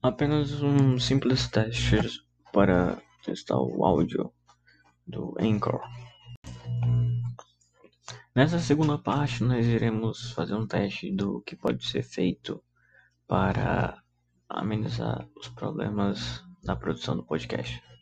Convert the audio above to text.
Apenas um simples teste para testar o áudio do Anchor. Nessa segunda parte, nós iremos fazer um teste do que pode ser feito para amenizar os problemas na produção do podcast.